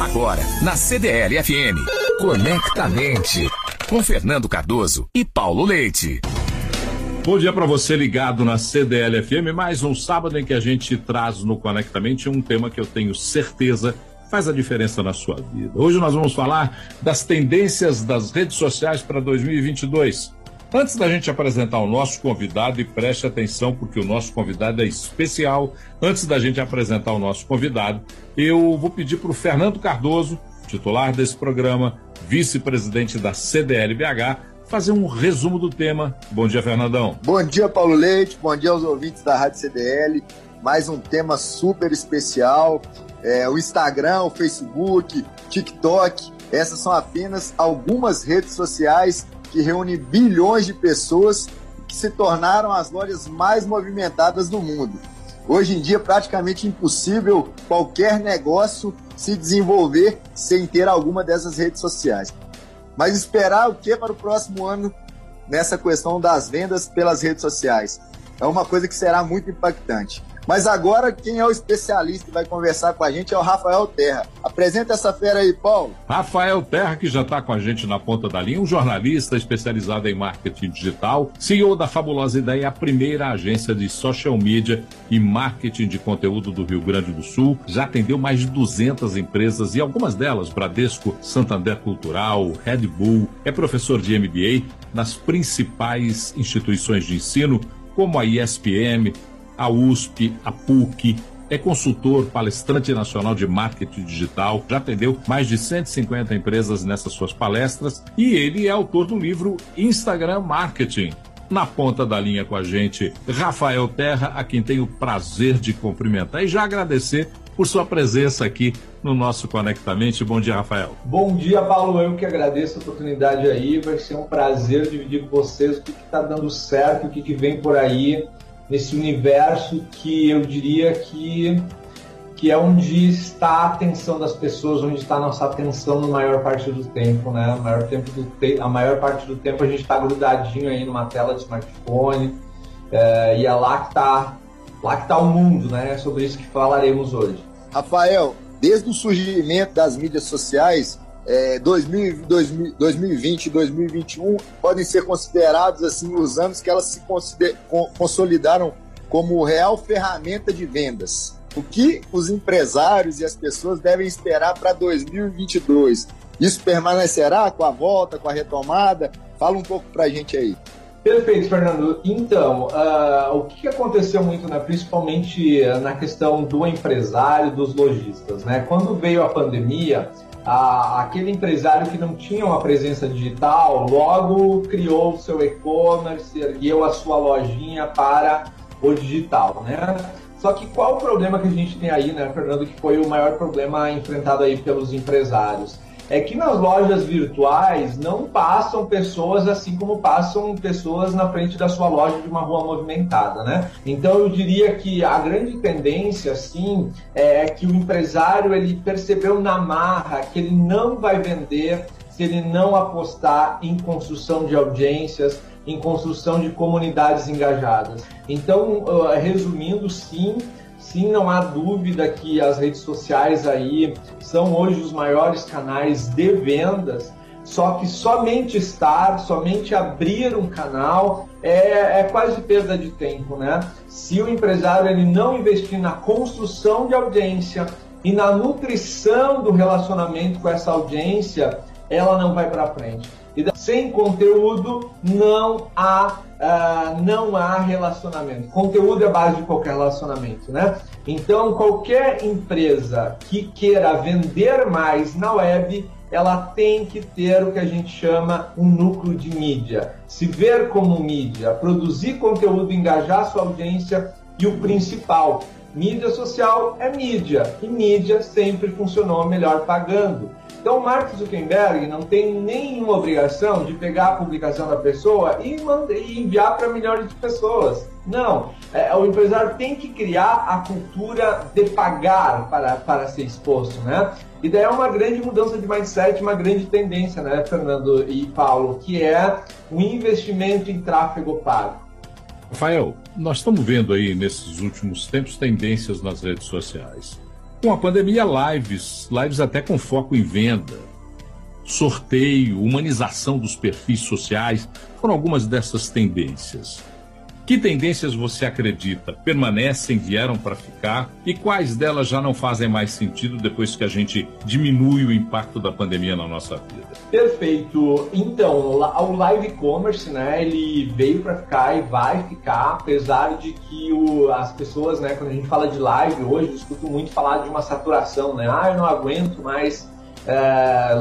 Agora, na CDL FM. Conectamente. Com Fernando Cardoso e Paulo Leite. Bom dia para você ligado na CDL FM. Mais um sábado em que a gente traz no Conectamente um tema que eu tenho certeza faz a diferença na sua vida. Hoje nós vamos falar das tendências das redes sociais para 2022. Antes da gente apresentar o nosso convidado, e preste atenção porque o nosso convidado é especial, antes da gente apresentar o nosso convidado, eu vou pedir para o Fernando Cardoso, titular desse programa, vice-presidente da CDLBH, fazer um resumo do tema. Bom dia, Fernandão. Bom dia, Paulo Leite. Bom dia aos ouvintes da Rádio CDL. Mais um tema super especial. É, o Instagram, o Facebook, TikTok, essas são apenas algumas redes sociais que reúne bilhões de pessoas que se tornaram as lojas mais movimentadas do mundo. Hoje em dia, é praticamente impossível qualquer negócio se desenvolver sem ter alguma dessas redes sociais. Mas esperar o que para o próximo ano nessa questão das vendas pelas redes sociais? É uma coisa que será muito impactante. Mas agora, quem é o especialista que vai conversar com a gente é o Rafael Terra. Apresenta essa fera aí, Paulo. Rafael Terra, que já está com a gente na ponta da linha, um jornalista especializado em marketing digital, CEO da Fabulosa Ideia, a primeira agência de social media e marketing de conteúdo do Rio Grande do Sul. Já atendeu mais de 200 empresas e algumas delas, Bradesco, Santander Cultural, Red Bull. É professor de MBA nas principais instituições de ensino, como a ISPM, a USP, a PUC, é consultor, palestrante nacional de marketing digital, já atendeu mais de 150 empresas nessas suas palestras e ele é autor do livro Instagram Marketing. Na ponta da linha com a gente, Rafael Terra, a quem tenho o prazer de cumprimentar e já agradecer por sua presença aqui no nosso Conectamente. Bom dia, Rafael. Bom dia, Paulo. Eu que agradeço a oportunidade aí. Vai ser um prazer dividir com vocês o que está dando certo, o que, que vem por aí nesse universo que eu diria que que é onde está a atenção das pessoas, onde está a nossa atenção na maior parte do tempo, né? A maior, tempo do te a maior parte do tempo a gente está grudadinho aí numa tela de smartphone é, e é lá que está lá que está o mundo, né? É sobre isso que falaremos hoje. Rafael, desde o surgimento das mídias sociais, é, 2000, 2020 e 2021 podem ser considerados assim os anos que elas se consolidaram como real ferramenta de vendas. O que os empresários e as pessoas devem esperar para 2022? Isso permanecerá com a volta, com a retomada? Fala um pouco para a gente aí. Perfeito, Fernando. Então, uh, o que aconteceu muito, né, principalmente na questão do empresário, dos lojistas, né? Quando veio a pandemia, aquele empresário que não tinha uma presença digital, logo criou o seu e-commerce, ergueu a sua lojinha para o digital, né? Só que qual o problema que a gente tem aí, né, Fernando, que foi o maior problema enfrentado aí pelos empresários? É que nas lojas virtuais não passam pessoas assim como passam pessoas na frente da sua loja de uma rua movimentada, né? Então eu diria que a grande tendência, sim, é que o empresário ele percebeu na marra que ele não vai vender se ele não apostar em construção de audiências, em construção de comunidades engajadas. Então, resumindo, sim, Sim, não há dúvida que as redes sociais aí são hoje os maiores canais de vendas, só que somente estar, somente abrir um canal é, é, quase perda de tempo, né? Se o empresário ele não investir na construção de audiência e na nutrição do relacionamento com essa audiência, ela não vai para frente. E sem conteúdo não há uh, não há relacionamento. Conteúdo é a base de qualquer relacionamento, né? Então qualquer empresa que queira vender mais na web ela tem que ter o que a gente chama um núcleo de mídia, se ver como mídia, produzir conteúdo, engajar sua audiência e o principal, mídia social é mídia e mídia sempre funcionou melhor pagando. Então, Mark Zuckerberg não tem nenhuma obrigação de pegar a publicação da pessoa e, e enviar para milhões de pessoas. Não. É, o empresário tem que criar a cultura de pagar para, para ser exposto, né? E daí é uma grande mudança de mindset, uma grande tendência, né, Fernando e Paulo, que é o investimento em tráfego pago. Rafael, nós estamos vendo aí nesses últimos tempos tendências nas redes sociais. Com a pandemia, lives, lives até com foco em venda, sorteio, humanização dos perfis sociais, foram algumas dessas tendências. Que tendências você acredita permanecem, vieram para ficar e quais delas já não fazem mais sentido depois que a gente diminui o impacto da pandemia na nossa vida? Perfeito. Então, o live commerce, né, ele veio para ficar e vai ficar, apesar de que o, as pessoas, né, quando a gente fala de live hoje, eu escuto muito falar de uma saturação, né? Ah, eu não aguento mais é,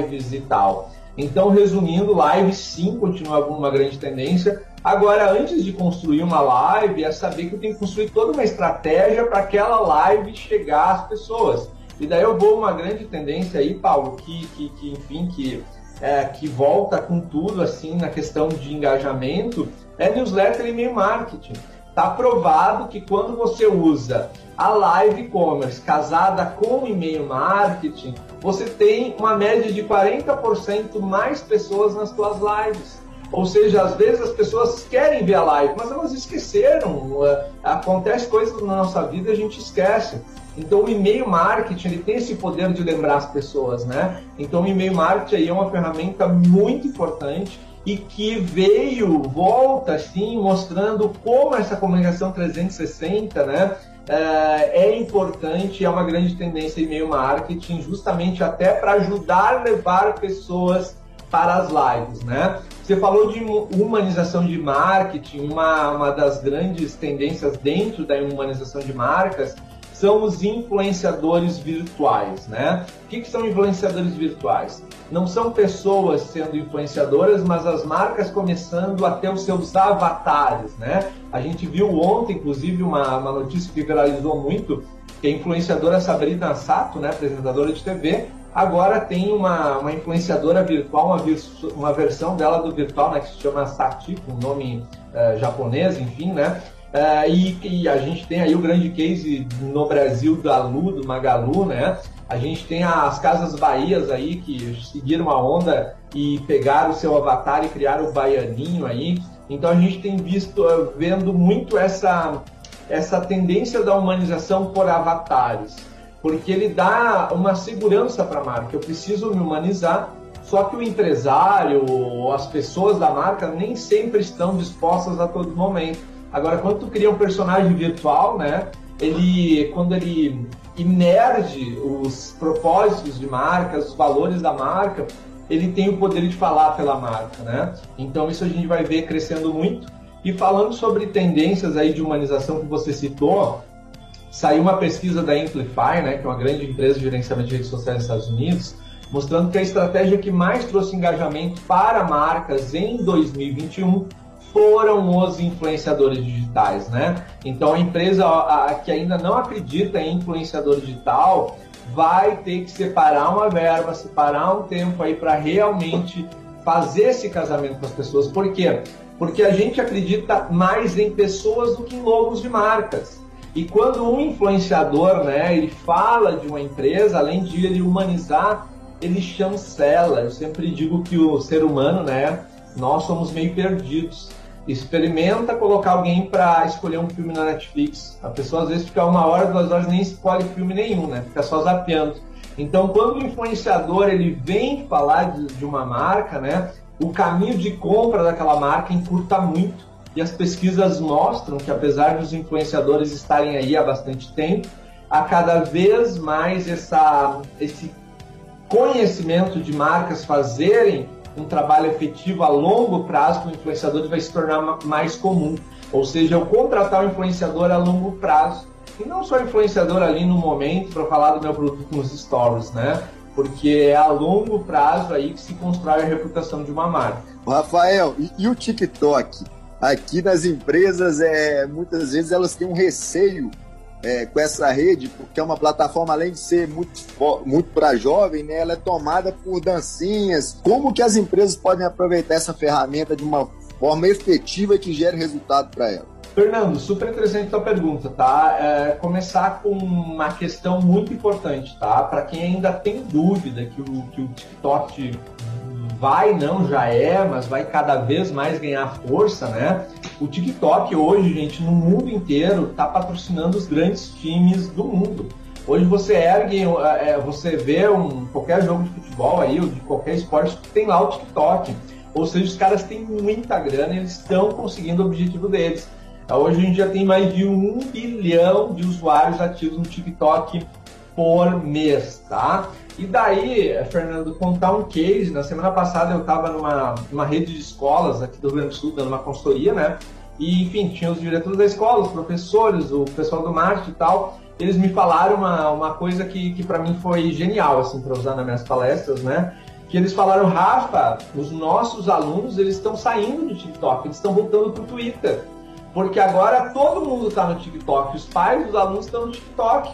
lives e tal. Então, resumindo, live sim continua uma grande tendência. Agora, antes de construir uma live, é saber que eu tenho que construir toda uma estratégia para aquela live chegar às pessoas. E daí eu vou uma grande tendência aí, Paulo, que, que, que enfim, que, é, que volta com tudo assim na questão de engajamento, é newsletter e e-mail marketing. Está provado que quando você usa a live commerce casada com e-mail marketing, você tem uma média de 40% mais pessoas nas suas lives. Ou seja, às vezes as pessoas querem ver a live, mas elas esqueceram. É, acontece coisas na nossa vida e a gente esquece. Então o e-mail marketing ele tem esse poder de lembrar as pessoas, né? Então o e-mail marketing aí é uma ferramenta muito importante e que veio, volta assim, mostrando como essa comunicação 360, né? É, é importante, é uma grande tendência e-mail marketing, justamente até para ajudar a levar pessoas para as lives, né? Você falou de humanização de marketing, uma, uma das grandes tendências dentro da humanização de marcas são os influenciadores virtuais, né? O que, que são influenciadores virtuais? Não são pessoas sendo influenciadoras, mas as marcas começando a ter os seus avatares, né? A gente viu ontem, inclusive, uma, uma notícia que viralizou muito, que a influenciadora Sabrina Sato, né, apresentadora de TV, Agora tem uma, uma influenciadora virtual, uma, uma versão dela do virtual, né, que se chama Sati, com nome uh, japonês, enfim, né? Uh, e, e, a gente tem aí o grande case no Brasil da Lu, do Magalu, né? A gente tem as Casas Bahias aí que seguiram a onda e pegaram o seu avatar e criaram o baianinho aí. Então a gente tem visto, uh, vendo muito essa, essa tendência da humanização por avatares porque ele dá uma segurança para a marca. Eu preciso me humanizar, só que o empresário, as pessoas da marca nem sempre estão dispostas a todo momento. Agora, quando tu cria um personagem virtual, né, ele, quando ele imerge os propósitos de marca, os valores da marca, ele tem o poder de falar pela marca, né? Então isso a gente vai ver crescendo muito. E falando sobre tendências aí de humanização que você citou, Saiu uma pesquisa da Amplify, né, que é uma grande empresa de gerenciamento de redes sociais nos Estados Unidos, mostrando que a estratégia que mais trouxe engajamento para marcas em 2021 foram os influenciadores digitais, né? Então a empresa que ainda não acredita em influenciador digital vai ter que separar uma verba, separar um tempo aí para realmente fazer esse casamento com as pessoas. Por quê? Porque a gente acredita mais em pessoas do que em logos de marcas. E quando um influenciador, né, ele fala de uma empresa, além de ele humanizar, ele chancela. Eu sempre digo que o ser humano, né, nós somos meio perdidos. Experimenta colocar alguém para escolher um filme na Netflix. A pessoa às vezes fica uma hora, duas horas nem escolhe filme nenhum, né? Fica só zapeando. Então, quando o influenciador ele vem falar de, de uma marca, né, o caminho de compra daquela marca encurta muito e as pesquisas mostram que, apesar dos influenciadores estarem aí há bastante tempo, há cada vez mais essa, esse conhecimento de marcas fazerem um trabalho efetivo a longo prazo com influenciadores vai se tornar mais comum. Ou seja, eu contratar um influenciador a longo prazo. E não só influenciador ali no momento para falar do meu produto nos stories, né? Porque é a longo prazo aí que se constrói a reputação de uma marca. Rafael, e, e o TikTok? Aqui nas empresas, é, muitas vezes elas têm um receio é, com essa rede, porque é uma plataforma, além de ser muito, muito para jovem, né, ela é tomada por dancinhas. Como que as empresas podem aproveitar essa ferramenta de uma forma efetiva que gere resultado para ela? Fernando, super interessante a tua pergunta, tá? É, começar com uma questão muito importante, tá? Para quem ainda tem dúvida que o, que o TikTok vai, não já é, mas vai cada vez mais ganhar força, né? O TikTok hoje, gente, no mundo inteiro, está patrocinando os grandes times do mundo. Hoje você ergue, é, você vê um, qualquer jogo de futebol aí, ou de qualquer esporte, tem lá o TikTok. Ou seja, os caras têm muita grana e eles estão conseguindo o objetivo deles. Hoje a gente já tem mais de um bilhão de usuários ativos no TikTok por mês, tá? E daí, Fernando, contar um case. Na semana passada eu estava numa, numa rede de escolas aqui do Rio Grande do Sul, dando uma consultoria, né? E, enfim, tinha os diretores da escola, os professores, o pessoal do marketing e tal. Eles me falaram uma, uma coisa que, que para mim foi genial, assim, para usar nas minhas palestras, né? Que eles falaram, Rafa, os nossos alunos, eles estão saindo do TikTok, eles estão voltando para o Twitter. Porque agora todo mundo está no TikTok, os pais dos alunos estão no TikTok.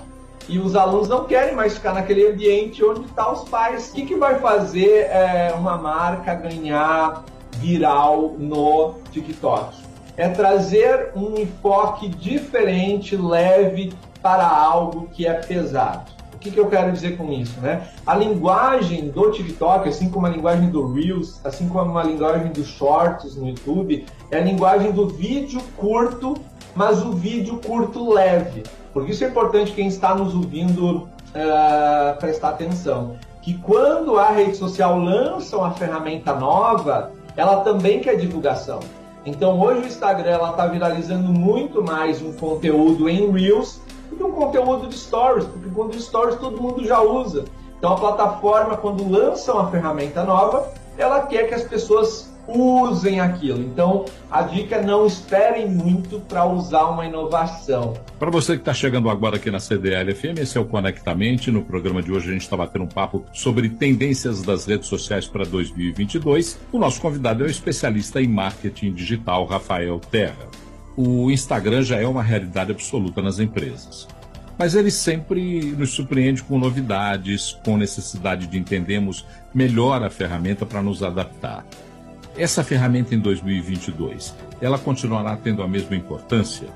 E os alunos não querem mais ficar naquele ambiente onde estão tá os pais. O que, que vai fazer é, uma marca ganhar viral no TikTok? É trazer um enfoque diferente, leve, para algo que é pesado. O que, que, eu quero dizer com isso? Né? A linguagem do TikTok, assim como a linguagem do Reels, assim como a linguagem dos Shorts no YouTube, é a linguagem do vídeo curto, mas o vídeo curto leve. Por isso é importante quem está nos ouvindo uh, prestar atenção. Que quando a rede social lança uma ferramenta nova, ela também quer divulgação. Então hoje o Instagram está viralizando muito mais um conteúdo em Reels do um conteúdo de stories, porque quando stories todo mundo já usa. Então a plataforma, quando lança uma ferramenta nova, ela quer que as pessoas usem aquilo. Então a dica é não esperem muito para usar uma inovação. Para você que está chegando agora aqui na CDL FM, esse é o Conectamente. No programa de hoje a gente está batendo um papo sobre tendências das redes sociais para 2022. O nosso convidado é o especialista em marketing digital, Rafael Terra o Instagram já é uma realidade absoluta nas empresas. Mas ele sempre nos surpreende com novidades, com necessidade de entendermos melhor a ferramenta para nos adaptar. Essa ferramenta em 2022, ela continuará tendo a mesma importância?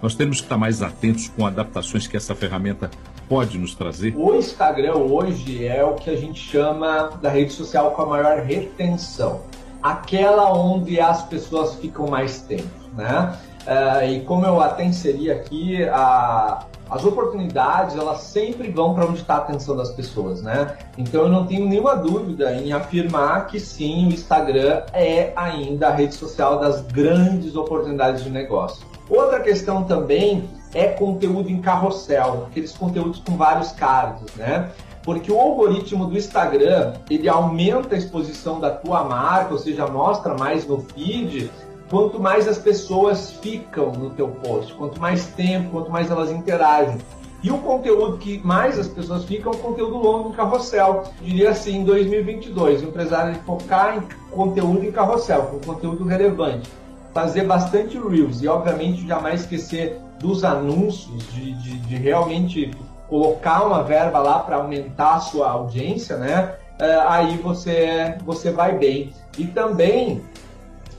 Nós temos que estar mais atentos com adaptações que essa ferramenta pode nos trazer? O Instagram hoje é o que a gente chama da rede social com a maior retenção aquela onde as pessoas ficam mais tempo né? Uh, e como eu até inseri aqui, a, as oportunidades elas sempre vão para onde está a atenção das pessoas, né? Então eu não tenho nenhuma dúvida em afirmar que sim, o Instagram é ainda a rede social das grandes oportunidades de negócio. Outra questão também é conteúdo em carrossel, aqueles conteúdos com vários cards, né? Porque o algoritmo do Instagram, ele aumenta a exposição da tua marca, ou seja, mostra mais no feed, quanto mais as pessoas ficam no teu post, quanto mais tempo, quanto mais elas interagem. E o conteúdo que mais as pessoas ficam é o conteúdo longo em carrossel. Eu diria assim, em 2022, o empresário focar em conteúdo em carrossel, com conteúdo relevante. Fazer bastante Reels e, obviamente, jamais esquecer dos anúncios, de, de, de realmente colocar uma verba lá para aumentar a sua audiência, né? Uh, aí você, você vai bem. E também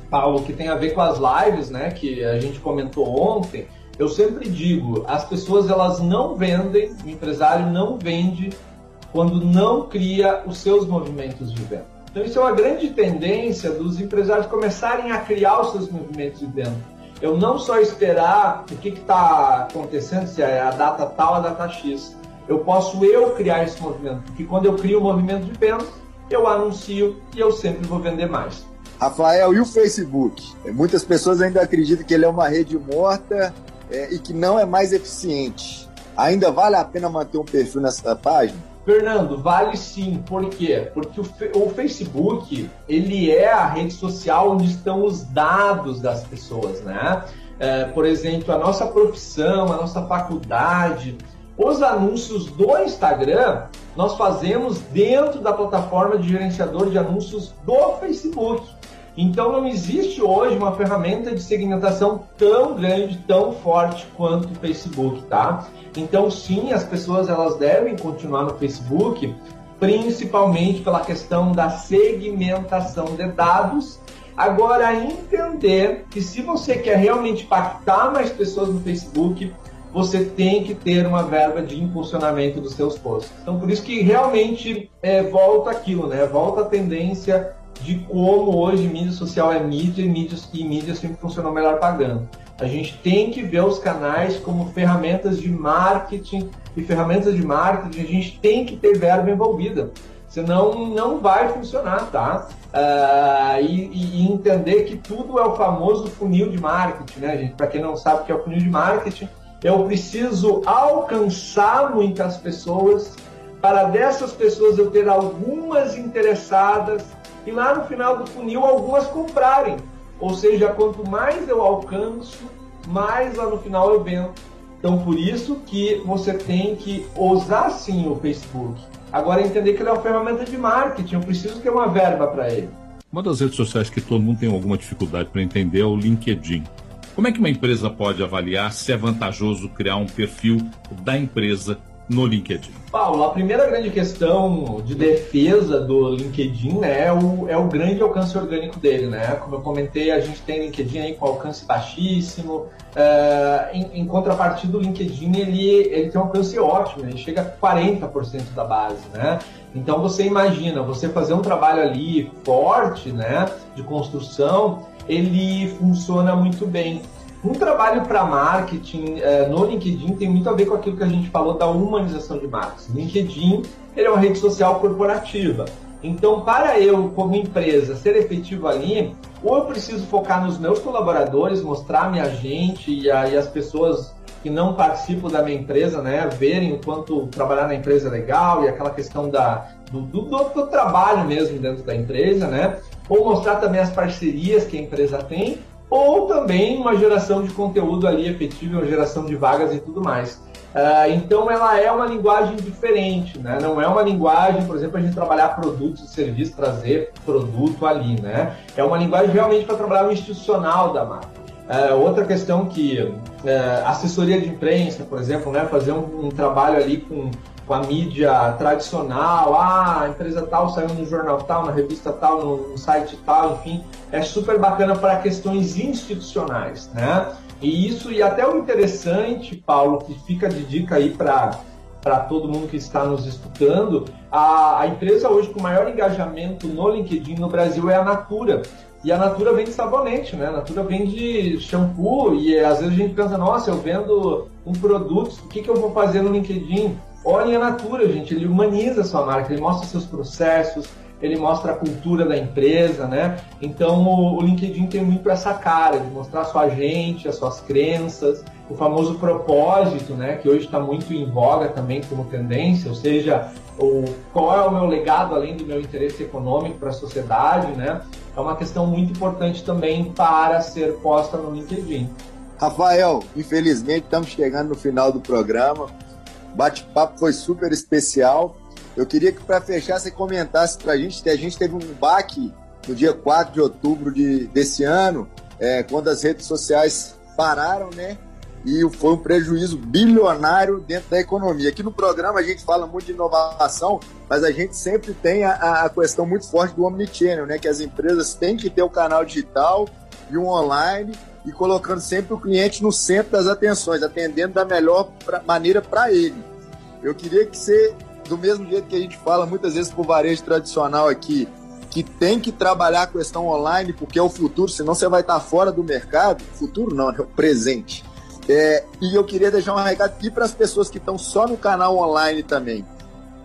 Paulo, que tem a ver com as lives, né, que a gente comentou ontem, eu sempre digo, as pessoas elas não vendem, o empresário não vende quando não cria os seus movimentos de venda. Então isso é uma grande tendência dos empresários começarem a criar os seus movimentos de venda. Eu não só esperar o que está acontecendo, se é a data tal, a data X. Eu posso eu criar esse movimento, porque quando eu crio o um movimento de venda, eu anuncio e eu sempre vou vender mais. Rafael, e o Facebook? É, muitas pessoas ainda acreditam que ele é uma rede morta é, e que não é mais eficiente. Ainda vale a pena manter um perfil nessa página? Fernando, vale sim. Por quê? Porque o, o, Facebook ele é a rede social onde estão os dados das pessoas, né? É, por exemplo, a nossa profissão, a nossa faculdade, os anúncios do Instagram nós fazemos dentro da plataforma de gerenciador de anúncios do Facebook. Então não existe hoje uma ferramenta de segmentação tão grande, tão forte quanto o Facebook, tá? Então sim, as pessoas elas devem continuar no Facebook, principalmente pela questão da segmentação de dados. Agora entender que se você quer realmente impactar mais pessoas no Facebook, você tem que ter uma verba de impulsionamento dos seus posts. Então, por isso que realmente é, volta aquilo, né? Volta a tendência de como hoje mídia social é mídia e mídia, e mídia sempre funcionou melhor pagando. A gente tem que ver os canais como ferramentas de marketing e ferramentas de marketing a gente tem que ter verba envolvida. Senão não vai funcionar, tá? Uh, e, e, entender que tudo é o famoso funil de marketing, né, gente? Para quem não sabe o que é o funil de marketing, eu preciso alcançar muitas pessoas, para dessas pessoas eu ter algumas interessadas e lá no final do funil algumas comprarem. Ou seja, quanto mais eu alcanço, mais lá no final eu vendo. Então, por isso que você tem que usar sim o Facebook. Agora, entender que ele é uma ferramenta de marketing, eu preciso ter uma verba para ele. Uma das redes sociais que todo mundo tem alguma dificuldade para entender é o LinkedIn. Como é que uma empresa pode avaliar se é vantajoso criar um perfil da empresa no LinkedIn? Paulo, a primeira grande questão de defesa do LinkedIn é, o, é o grande alcance orgânico dele. Né? Como eu comentei, a gente tem LinkedIn aí com alcance baixíssimo. É, em, em, contrapartida, o LinkedIn ele, ele tem um alcance ótimo, ele chega a 40% da base. Né? Então você imagina, você fazer um trabalho ali forte né, de construção, ele funciona muito bem. Um trabalho para marketing é, no LinkedIn tem muito a ver com aquilo que a gente falou da humanização de marketing. LinkedIn ele é uma rede social corporativa. Então, para eu, como empresa, ser efetivo ali, ou eu preciso focar nos meus colaboradores, mostrar minha gente e, a, e as pessoas que não participam da minha empresa, né, verem o quanto trabalhar na empresa é legal e aquela questão da, do, do, do trabalho mesmo dentro da empresa, né, ou mostrar também as parcerias que a empresa tem, ou também uma geração de conteúdo ali efetivo, uma geração de vagas e tudo mais. Uh, então ela é uma linguagem diferente, né? Não é uma linguagem, por exemplo, a gente trabalhar produtos e serviços, trazer produto ali, né? É uma linguagem realmente para trabalhar o institucional da marca. Uh, outra questão que uh, assessoria de imprensa, por exemplo, né? Fazer um, um trabalho ali com com a mídia tradicional, ah, a empresa tal saiu no jornal tal, na revista tal, no site tal, enfim, é super bacana para questões institucionais, né? E isso, e até o interessante, Paulo, que fica de dica aí para para todo mundo que está nos escutando, a, a empresa hoje com maior engajamento no LinkedIn no Brasil é a Natura. E a Natura vende sabonete, né? A Natura vende shampoo e às vezes a gente pensa, nossa, eu vendo um produto, o que, que eu vou fazer no LinkedIn? Olhem a Natura, gente, ele humaniza a sua marca, ele mostra seus processos, ele mostra a cultura da empresa, né? Então o, LinkedIn tem muito essa cara de mostrar a sua gente, as suas crenças, o famoso propósito, né? Que hoje está muito em voga também como tendência, ou seja, o, qual é o meu legado além do meu interesse econômico para a sociedade, né? É uma questão muito importante também para ser posta no LinkedIn. Rafael, infelizmente estamos chegando no final do programa bate-papo foi super especial. Eu queria que, para fechar, você comentasse para a gente, a gente teve um baque no dia 4 de outubro de, desse ano, é, quando as redes sociais pararam, né? E foi um prejuízo bilionário dentro da economia. Aqui no programa a gente fala muito de inovação, mas a gente sempre tem a, a questão muito forte do omnichannel, né? Que as empresas têm que ter o um canal digital e um online e colocando sempre o cliente no centro das atenções, atendendo da melhor pra, maneira para ele. Eu queria que você, do mesmo jeito que a gente fala muitas vezes para o varejo tradicional aqui, que tem que trabalhar a questão online porque é o futuro, senão você vai estar fora do mercado. Futuro não, é o presente. É, e eu queria deixar um recado aqui para as pessoas que estão só no canal online também.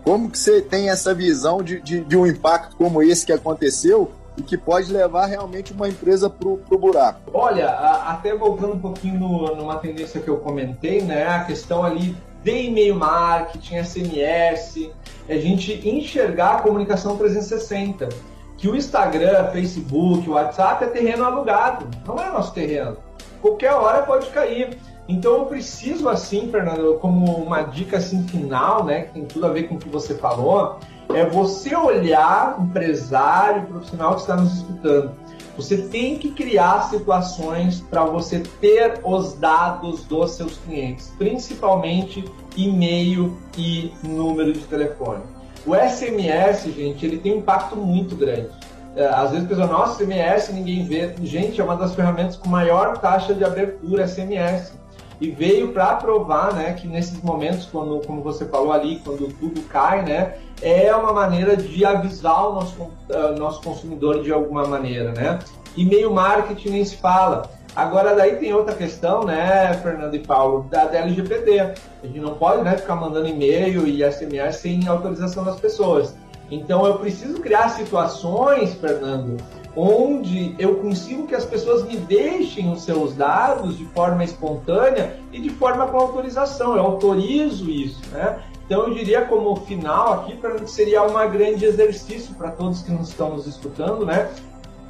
Como que você tem essa visão de, de, de um impacto como esse que aconteceu e que pode levar realmente uma empresa para o buraco. Olha, a, até voltando um pouquinho no, numa tendência que eu comentei, né, a questão ali de e-mail marketing, SMS, é a gente enxergar a comunicação 360. Que o Instagram, Facebook, o WhatsApp é terreno alugado, não é nosso terreno. Qualquer hora pode cair. Então eu preciso assim, Fernando, como uma dica assim final, né, que tem tudo a ver com o que você falou, é você olhar empresário, profissional que está nos escutando. Você tem que criar situações para você ter os dados dos seus clientes, principalmente e-mail e número de telefone. O SMS, gente, ele tem um impacto muito grande. É, às vezes a pessoa, nossa, SMS ninguém vê. Gente, é uma das ferramentas com maior taxa de abertura SMS e veio para provar né, que nesses momentos, quando, como você falou ali, quando tudo cai, né, é uma maneira de avisar o nosso, uh, nosso consumidor de alguma maneira. Né? E-mail marketing nem se fala. Agora daí tem outra questão, né, Fernando e Paulo, da, da LGPD. A gente não pode né, ficar mandando e-mail e SMS sem autorização das pessoas. Então eu preciso criar situações, Fernando, onde eu consigo que as pessoas me deixem os seus dados de forma espontânea e de forma com autorização. Eu autorizo isso, né? Então eu diria como final aqui para mim seria um grande exercício para todos que nos estão nos escutando, né?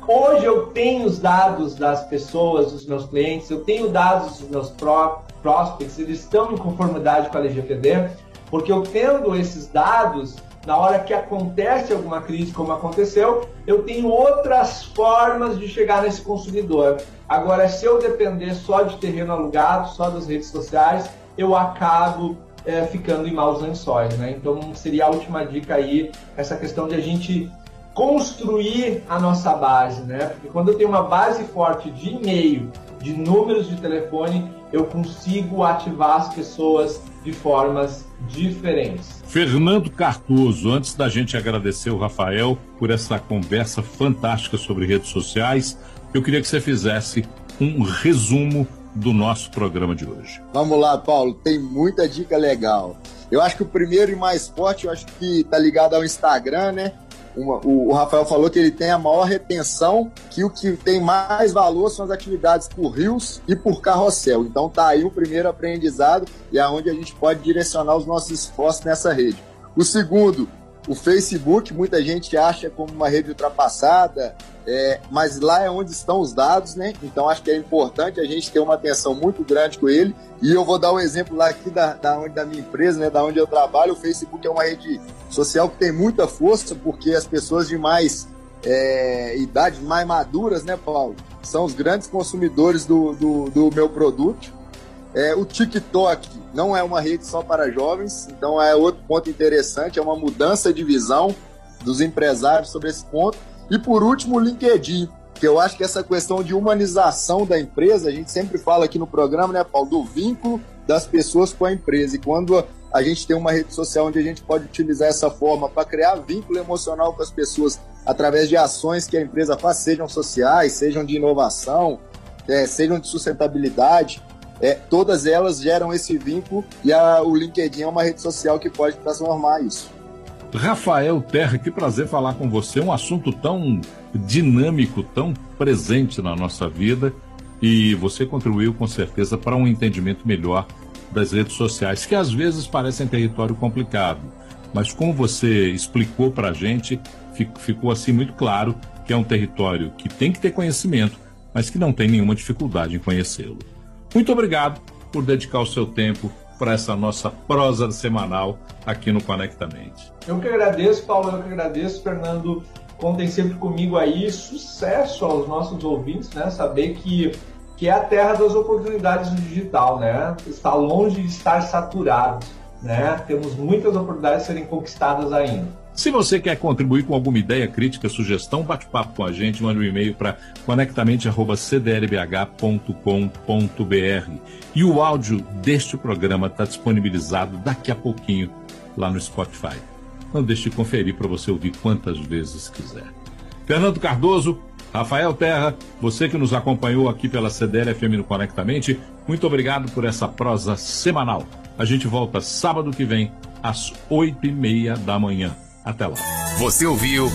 Hoje eu tenho os dados das pessoas, dos meus clientes, eu tenho dados dos meus prospects, eles estão em conformidade com a LGPD, porque eu tendo esses dados, na hora que acontece alguma crise como aconteceu, eu tenho outras formas de chegar nesse consumidor. Agora, se eu depender só de terreno alugado, só das redes sociais, eu acabo é, ficando em maus lençóis, né? Então seria a última dica aí, essa questão de a gente construir a nossa base, né? Porque quando eu tenho uma base forte de e-mail, de números de telefone, eu consigo ativar as pessoas de formas diferentes. Fernando Cartuso, antes da gente agradecer o Rafael por essa conversa fantástica sobre redes sociais, eu queria que você fizesse um resumo do nosso programa de hoje. Vamos lá, Paulo, tem muita dica legal. Eu acho que o primeiro e mais forte, eu acho que tá ligado ao Instagram, né? Uma, o, o, Rafael falou que ele tem a maior retenção, que o que tem mais valor são as atividades por rios e por carrossel. Então tá aí o primeiro aprendizado e aonde é a gente pode direcionar os nossos esforços nessa rede. O segundo, o Facebook, muita gente acha como uma rede ultrapassada, é, mas lá é onde estão os dados, né? Então acho que é importante a gente ter uma atenção muito grande com ele. E eu vou dar um exemplo lá aqui da, da, onde, da minha empresa, né? Da onde eu trabalho. O Facebook é uma rede social que tem muita força, porque as pessoas de mais é, idades mais maduras, né, Paulo? São os grandes consumidores do, do, do meu produto. É, o TikTok não é uma rede só para jovens, então é outro ponto interessante, é uma mudança de visão dos empresários sobre esse ponto. E por último, o LinkedIn, que eu acho que essa questão de humanização da empresa, a gente sempre fala aqui no programa, né, Paulo, do vínculo das pessoas com a empresa. E quando a gente tem uma rede social onde a gente pode utilizar essa forma para criar vínculo emocional com as pessoas através de ações que a empresa faz, sejam sociais, sejam de inovação, é, sejam de sustentabilidade, é, todas elas geram esse vínculo e a, o LinkedIn é uma rede social que pode transformar isso. Rafael Terra, que prazer falar com você. Um assunto tão dinâmico, tão presente na nossa vida e você contribuiu com certeza para um entendimento melhor das redes sociais, que às vezes parecem território complicado, mas como você explicou para a gente, ficou assim muito claro que é um território que tem que ter conhecimento, mas que não tem nenhuma dificuldade em conhecê-lo. Muito obrigado por dedicar o seu tempo para essa nossa prosa semanal aqui no Conectamente. Eu que agradeço, Paulo, eu que agradeço, Fernando. Contem sempre comigo aí. Sucesso aos nossos ouvintes, né? Saber que, que é a terra das oportunidades no digital, né? Está longe de estar saturado, né? Temos muitas oportunidades serem conquistadas ainda. Se você quer contribuir com alguma ideia, crítica, sugestão, bate papo com a gente, manda um e-mail para conectamente@cdlbh.com.br. E o áudio deste programa está disponibilizado daqui a pouquinho lá no Spotify. Não deixe de conferir para você ouvir quantas vezes quiser. Fernando Cardoso, Rafael Terra, você que nos acompanhou aqui pela CDL FM no Conectamente, muito obrigado por essa prosa semanal. A gente volta sábado que vem, às oito e meia da manhã. Até lá. Você ouviu